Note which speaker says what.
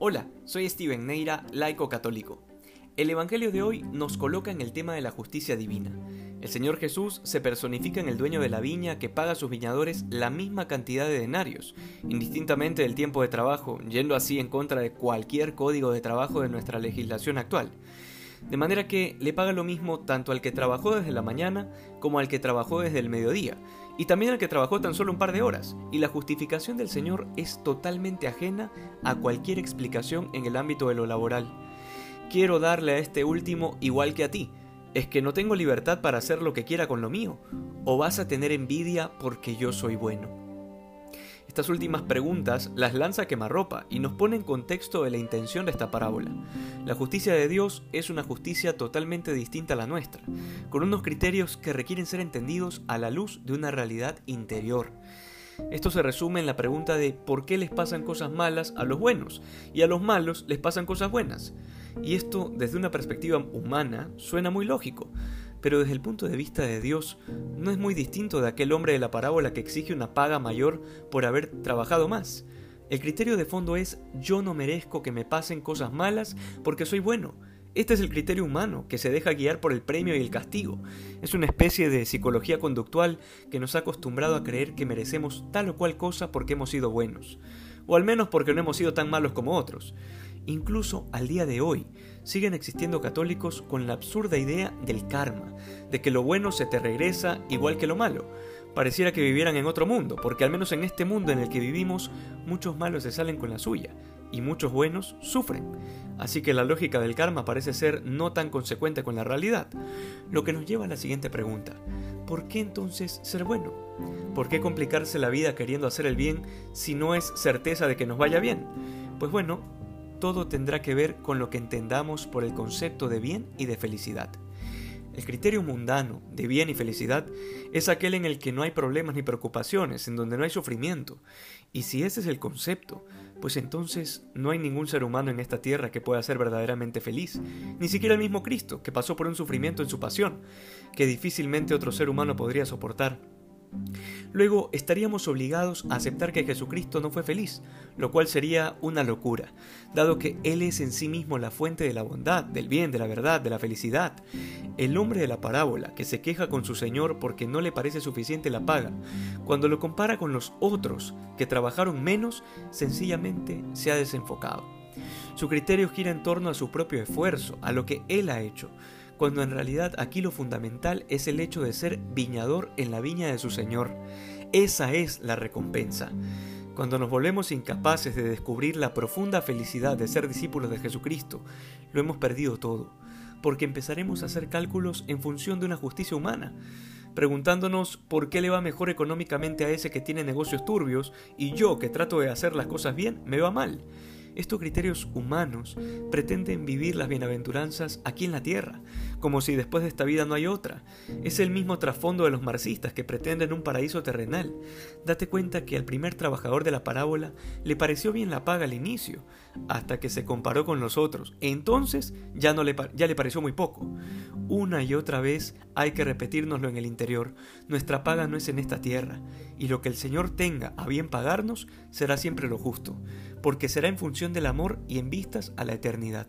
Speaker 1: Hola, soy Steven Neira, laico católico. El Evangelio de hoy nos coloca en el tema de la justicia divina. El Señor Jesús se personifica en el dueño de la viña que paga a sus viñadores la misma cantidad de denarios, indistintamente del tiempo de trabajo, yendo así en contra de cualquier código de trabajo de nuestra legislación actual. De manera que le paga lo mismo tanto al que trabajó desde la mañana como al que trabajó desde el mediodía, y también al que trabajó tan solo un par de horas, y la justificación del Señor es totalmente ajena a cualquier explicación en el ámbito de lo laboral. Quiero darle a este último igual que a ti, es que no tengo libertad para hacer lo que quiera con lo mío, o vas a tener envidia porque yo soy bueno. Estas últimas preguntas las lanza quemarropa y nos pone en contexto de la intención de esta parábola. La justicia de Dios es una justicia totalmente distinta a la nuestra, con unos criterios que requieren ser entendidos a la luz de una realidad interior. Esto se resume en la pregunta de por qué les pasan cosas malas a los buenos y a los malos les pasan cosas buenas. Y esto desde una perspectiva humana suena muy lógico, pero desde el punto de vista de Dios no es muy distinto de aquel hombre de la parábola que exige una paga mayor por haber trabajado más. El criterio de fondo es yo no merezco que me pasen cosas malas porque soy bueno. Este es el criterio humano que se deja guiar por el premio y el castigo. Es una especie de psicología conductual que nos ha acostumbrado a creer que merecemos tal o cual cosa porque hemos sido buenos, o al menos porque no hemos sido tan malos como otros. Incluso al día de hoy siguen existiendo católicos con la absurda idea del karma, de que lo bueno se te regresa igual que lo malo. Pareciera que vivieran en otro mundo, porque al menos en este mundo en el que vivimos, muchos malos se salen con la suya y muchos buenos sufren. Así que la lógica del karma parece ser no tan consecuente con la realidad. Lo que nos lleva a la siguiente pregunta. ¿Por qué entonces ser bueno? ¿Por qué complicarse la vida queriendo hacer el bien si no es certeza de que nos vaya bien? Pues bueno, todo tendrá que ver con lo que entendamos por el concepto de bien y de felicidad. El criterio mundano de bien y felicidad es aquel en el que no hay problemas ni preocupaciones, en donde no hay sufrimiento. Y si ese es el concepto, pues entonces no hay ningún ser humano en esta tierra que pueda ser verdaderamente feliz, ni siquiera el mismo Cristo, que pasó por un sufrimiento en su pasión, que difícilmente otro ser humano podría soportar. Luego estaríamos obligados a aceptar que Jesucristo no fue feliz, lo cual sería una locura, dado que Él es en sí mismo la fuente de la bondad, del bien, de la verdad, de la felicidad. El hombre de la parábola, que se queja con su Señor porque no le parece suficiente la paga, cuando lo compara con los otros que trabajaron menos, sencillamente se ha desenfocado. Su criterio gira en torno a su propio esfuerzo, a lo que Él ha hecho, cuando en realidad aquí lo fundamental es el hecho de ser viñador en la viña de su Señor. Esa es la recompensa. Cuando nos volvemos incapaces de descubrir la profunda felicidad de ser discípulos de Jesucristo, lo hemos perdido todo, porque empezaremos a hacer cálculos en función de una justicia humana, preguntándonos por qué le va mejor económicamente a ese que tiene negocios turbios y yo que trato de hacer las cosas bien me va mal. Estos criterios humanos pretenden vivir las bienaventuranzas aquí en la tierra, como si después de esta vida no hay otra. Es el mismo trasfondo de los marxistas que pretenden un paraíso terrenal. Date cuenta que al primer trabajador de la parábola le pareció bien la paga al inicio, hasta que se comparó con los otros. Entonces ya, no le, ya le pareció muy poco. Una y otra vez hay que repetírnoslo en el interior. Nuestra paga no es en esta tierra, y lo que el Señor tenga a bien pagarnos será siempre lo justo porque será en función del amor y en vistas a la eternidad.